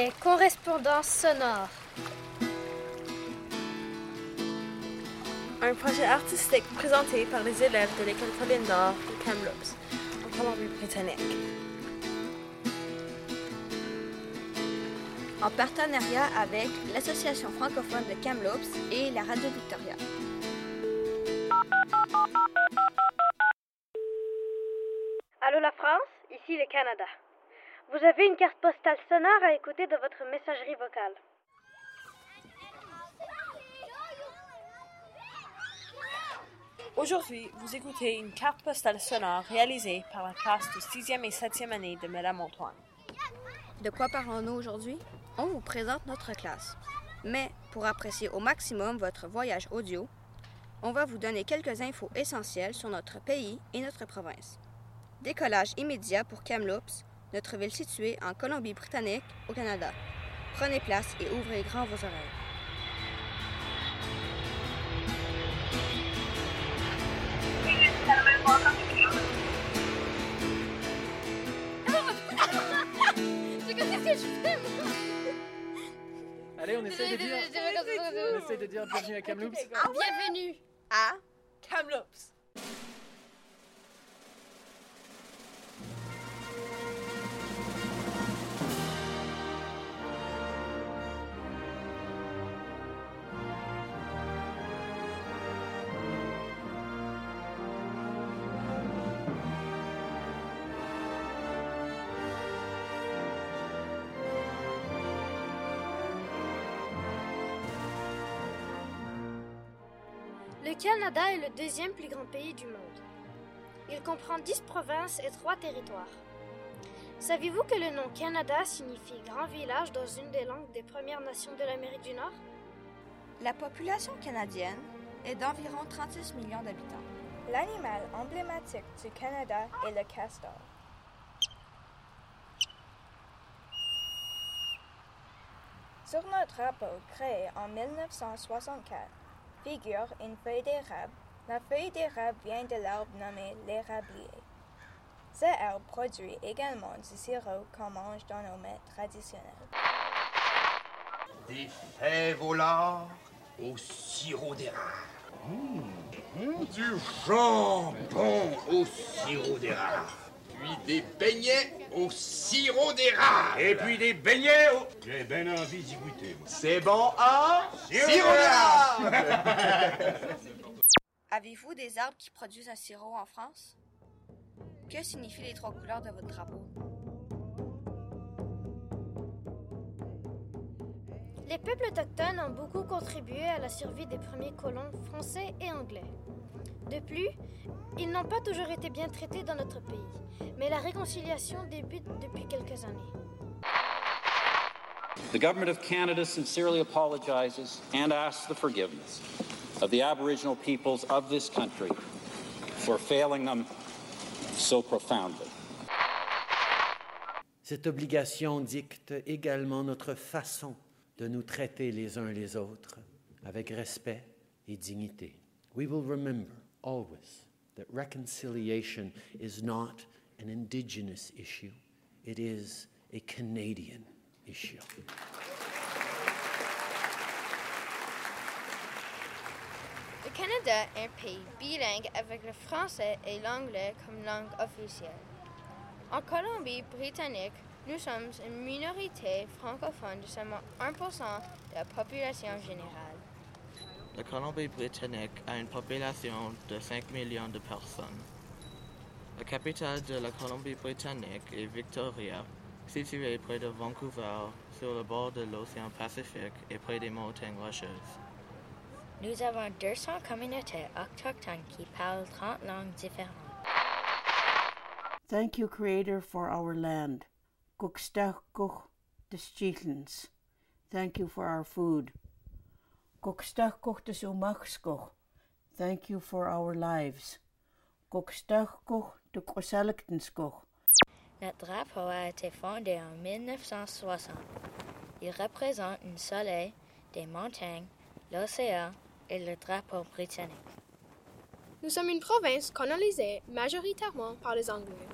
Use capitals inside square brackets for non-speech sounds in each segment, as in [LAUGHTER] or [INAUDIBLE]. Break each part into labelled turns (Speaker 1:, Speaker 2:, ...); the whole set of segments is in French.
Speaker 1: Les correspondances sonores.
Speaker 2: Un projet artistique présenté par les élèves de l'école Colline d'Or de Kamloops, en Colombie-Britannique.
Speaker 3: En partenariat avec l'Association francophone de Kamloops et la Radio Victoria.
Speaker 1: Allô la France, ici le Canada. Vous avez une carte postale sonore à écouter de votre messagerie vocale.
Speaker 2: Aujourd'hui, vous écoutez une carte postale sonore réalisée par la classe de 6e et 7e année de Madame Antoine.
Speaker 3: De quoi parlons-nous aujourd'hui? On vous présente notre classe. Mais pour apprécier au maximum votre voyage audio, on va vous donner quelques infos essentielles sur notre pays et notre province. Décollage immédiat pour Kamloops, notre ville située en Colombie-Britannique, au Canada. Prenez place et ouvrez grand vos oreilles. [LAUGHS]
Speaker 4: Allez, on essaie de dire. On essaie de dire bienvenue à Kamloops.
Speaker 1: Bienvenue.
Speaker 3: À
Speaker 2: Kamloops.
Speaker 1: Canada est le deuxième plus grand pays du monde. Il comprend 10 provinces et 3 territoires. Saviez-vous que le nom Canada signifie grand village dans une des langues des Premières Nations de l'Amérique du Nord?
Speaker 3: La population canadienne est d'environ 36 millions d'habitants.
Speaker 5: L'animal emblématique du Canada est le castor. Sur notre drapeau créé en 1964 figure une feuille d'érable. La feuille d'érable vient de l'arbre nommé l'érablier. Ce arbre produit également du sirop qu'on mange dans nos mets traditionnels.
Speaker 6: Des fèves au lard au sirop d'érable. Mmh, Du jambon au sirop d'érable. Puis des beignets au sirop d'érable. Et puis des beignets au... J'ai bien envie d'y goûter, moi. C'est bon, hein? Sirop d'érable! [LAUGHS]
Speaker 3: Avez-vous des arbres qui produisent un sirop en France? Que signifient les trois couleurs de votre drapeau?
Speaker 1: Les peuples autochtones ont beaucoup contribué à la survie des premiers colons français et anglais. De plus, ils n'ont pas toujours été bien traités dans notre pays, mais la réconciliation débute depuis quelques années.
Speaker 7: The Government of Canada sincerely apologizes and asks the forgiveness of the Aboriginal peoples of this country for failing them so profoundly.
Speaker 8: Cette obligation dicte également notre façon de nous traiter les uns les autres avec respect et dignité. We will remember always that reconciliation is not an indigenous issue, it is a Canadian issue.
Speaker 9: Le Canada est un pays bilingue avec le français et l'anglais comme langue officielle. En Colombie-Britannique, nous sommes une minorité francophone de seulement 1% de la population générale.
Speaker 10: La Colombie-Britannique a une population de 5 millions de personnes. La capitale de la Colombie-Britannique est Victoria, située près de Vancouver, sur le bord de l'océan Pacifique et près des montagnes rocheuses.
Speaker 9: Nous avons 200 communautés autochtones qui parlent 30 langues différentes.
Speaker 11: Thank you, Creator, for our land. Kukstachkuch the Steelens. Thank you for our food. Kukstachkuch the Sumachskoch. Thank you for our lives. Kukstachkuch the Kwaselktenskoch.
Speaker 9: Notre drapeau a été fondé en 1960. Il représente un soleil, des montagnes, l'océan et le drapeau britannique.
Speaker 12: Nous sommes une province colonisée majoritairement par les Anglais.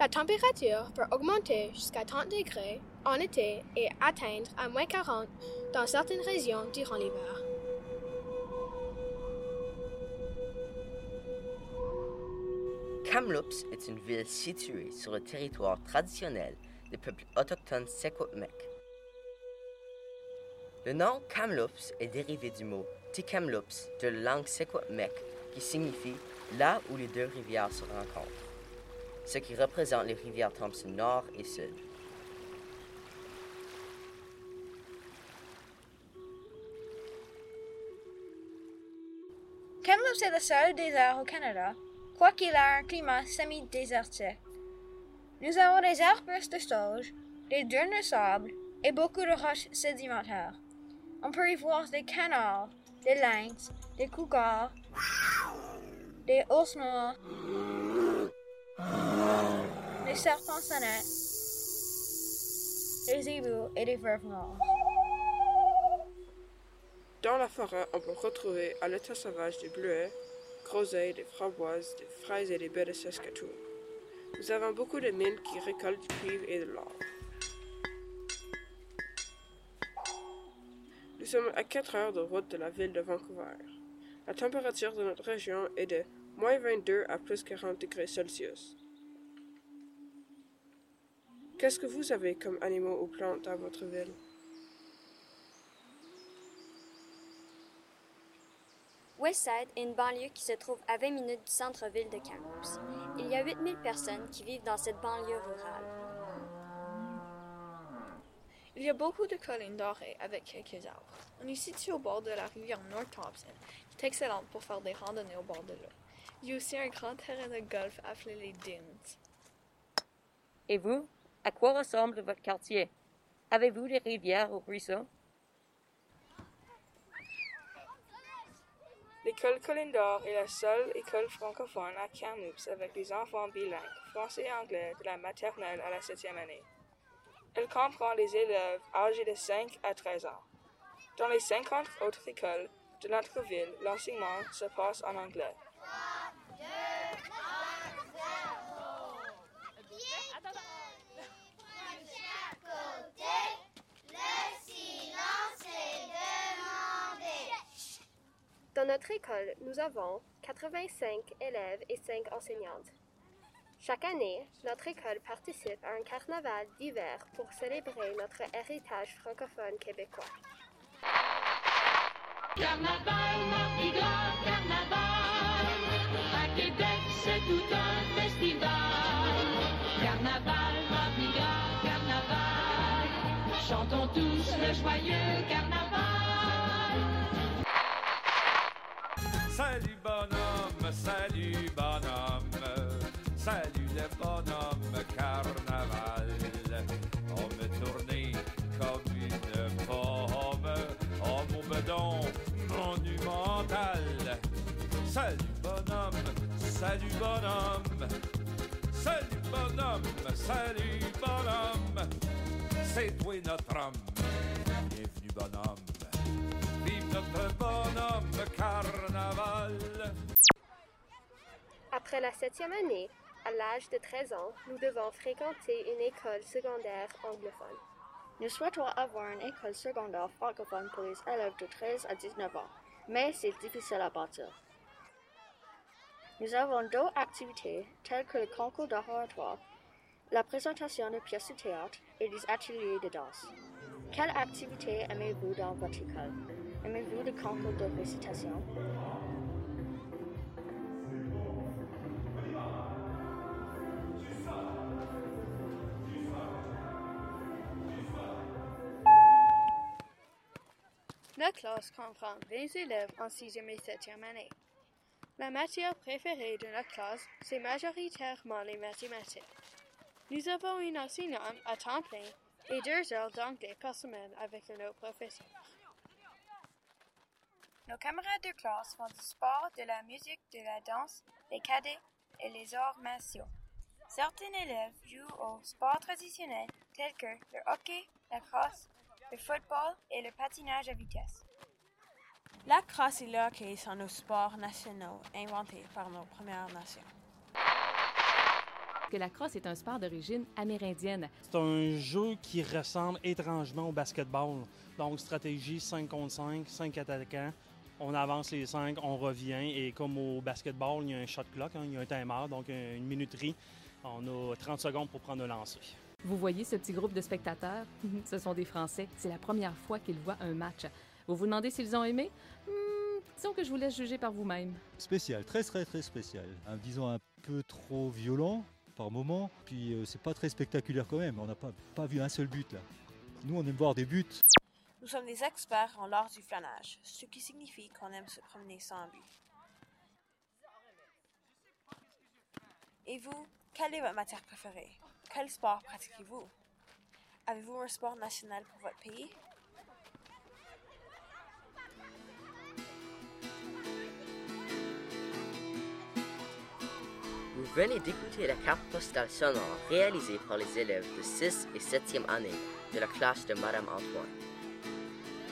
Speaker 12: La température peut augmenter jusqu'à 30 degrés en été et atteindre à moins 40 dans certaines régions durant l'hiver.
Speaker 13: Kamloops est une ville située sur le territoire traditionnel des peuples autochtones Secwepemc. Le nom Kamloops est dérivé du mot Tikamloops de la langue Secwepemc qui signifie là où les deux rivières se rencontrent, ce qui représente les rivières Thompson Nord et Sud.
Speaker 14: Kamloops est le seul désert au Canada, quoiqu'il a un climat semi-désertique. Nous avons des arbres de sauge, des dunes de sable et beaucoup de roches sédimentaires. On peut y voir des canards, des lynx, des cougards, des ours noirs, des serpents sonnets, des ébus et des veuves noirs.
Speaker 15: Dans la forêt, on peut retrouver à l'état sauvage des bleuets, groseilles, des framboises, des fraises et des baies de Saskatoon. Nous avons beaucoup de mines qui récoltent du cuivre et de l'or. Nous sommes à 4 heures de route de la ville de Vancouver. La température de notre région est de moins 22 à plus 40 degrés Celsius. Qu'est-ce que vous avez comme animaux ou plantes dans votre ville?
Speaker 16: Westside est une banlieue qui se trouve à 20 minutes du centre-ville de Kamloops. Il y a 8000 personnes qui vivent dans cette banlieue rurale.
Speaker 2: Il y a beaucoup de collines dorées avec quelques arbres. On est situé au bord de la rivière North Thompson, qui est excellente pour faire des randonnées au bord de l'eau. Il y a aussi un grand terrain de golf appelé les Dunes.
Speaker 17: Et vous, à quoi ressemble votre quartier? Avez-vous des rivières ou ruisseaux?
Speaker 15: L'école Colline d'Or est la seule école francophone à Kamloops avec des enfants bilingues, français et anglais, de la maternelle à la septième année. Elle comprend les élèves âgés de 5 à 13 ans. Dans les 50 autres écoles de notre ville, l'enseignement se passe en anglais.
Speaker 12: Dans notre école, nous avons 85 élèves et 5 enseignantes. Chaque année, notre école participe à un carnaval d'hiver pour célébrer notre héritage francophone québécois.
Speaker 18: Carnaval, Mardi carnaval. À Québec, c'est tout un festival. Carnaval, Mardi carnaval. Chantons tous le joyeux carnaval.
Speaker 19: Salut bonhomme, salut bonhomme, salut le bonhomme carnaval. On me tournait comme une pomme, oh mon bedon monumental. Salut bonhomme, salut bonhomme, salut bonhomme, salut bonhomme. C'est toi notre homme, bienvenue bonhomme. Notre bonhomme carnaval.
Speaker 12: Après la septième année, à l'âge de 13 ans, nous devons fréquenter une école secondaire anglophone.
Speaker 16: Nous souhaitons avoir une école secondaire francophone pour les élèves de 13 à 19 ans, mais c'est difficile à bâtir. Nous avons d'autres activités telles que le concours d'oratoire, la présentation de pièces de théâtre et des ateliers de danse. Quelle activité aimez-vous dans votre école? Aimez-vous le concours de récitation?
Speaker 2: Notre classe comprend 20 élèves en 6e et 7e année. La matière préférée de notre classe, c'est majoritairement les mathématiques. Nous avons une enseignante à temps plein et deux heures d'anglais par semaine avec un autre professeur.
Speaker 14: Nos camarades de classe font du sport, de la musique, de la danse, les cadets et les arts martiaux. Certains élèves jouent aux sports traditionnels tels que le hockey, la crosse, le football et le patinage à vitesse.
Speaker 2: La crosse et le hockey sont nos sports nationaux inventés par nos Premières Nations.
Speaker 18: que la crosse est un sport d'origine amérindienne.
Speaker 20: C'est un jeu qui ressemble étrangement au basketball. Donc, stratégie 5 contre 5, 5 attaquants. On avance les 5, on revient. Et comme au basketball, il y a un shot clock, hein, il y a un timer, donc une minuterie. On a 30 secondes pour prendre un lancer.
Speaker 18: Vous voyez ce petit groupe de spectateurs? [LAUGHS] ce sont des Français. C'est la première fois qu'ils voient un match. Vous vous demandez s'ils ont aimé? Hmm, disons que je vous laisse juger par vous-même.
Speaker 21: Spécial, très très très spécial. Un, disons un peu trop violent par moment, puis euh, c'est pas très spectaculaire quand même. On n'a pas, pas vu un seul but là. Nous on aime voir des buts.
Speaker 22: Nous sommes des experts en l'art du flânage, ce qui signifie qu'on aime se promener sans but. Et vous, quelle est votre matière préférée? Quel sport pratiquez-vous? Avez-vous un sport national pour votre pays?
Speaker 13: Vous venez d'écouter la carte postale sonore réalisée par les élèves de 6 et 7e année de la classe de Madame Antoine.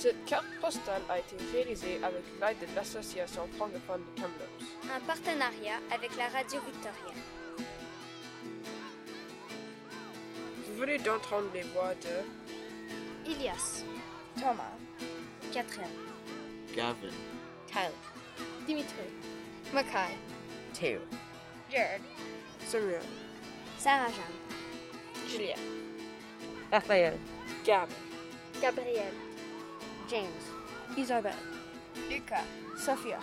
Speaker 15: Cette carte postale a été réalisée avec l'aide de l'Association francophone de Kamloops.
Speaker 23: En partenariat avec la Radio Victoria.
Speaker 15: Vous venez d'entendre les voix de
Speaker 12: Ilias,
Speaker 5: Thomas,
Speaker 12: Catherine,
Speaker 10: Gavin,
Speaker 23: Tyler,
Speaker 12: Dimitri,
Speaker 23: Mackay,
Speaker 13: Théo,
Speaker 23: Jared,
Speaker 15: Samuel,
Speaker 23: Sarah-Jeanne,
Speaker 12: Julia,
Speaker 14: Raphaël,
Speaker 15: Gavin,
Speaker 12: Gabriel,
Speaker 23: James,
Speaker 5: Isabelle, Lucas, Sophia.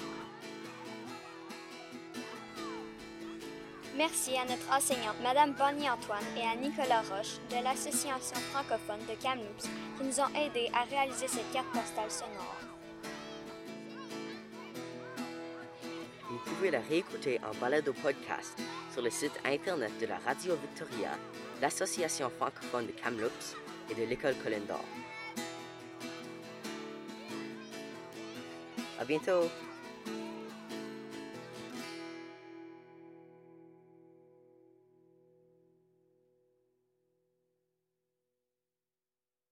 Speaker 23: Merci à notre enseignante, Madame Bonnie Antoine, et à Nicolas Roche de l'Association francophone de Kamloops qui nous ont aidés à réaliser cette carte postale sonore.
Speaker 13: Vous pouvez la réécouter en balado podcast sur le site internet de la Radio Victoria, l'Association francophone de Kamloops et de l'École Colin A bientôt.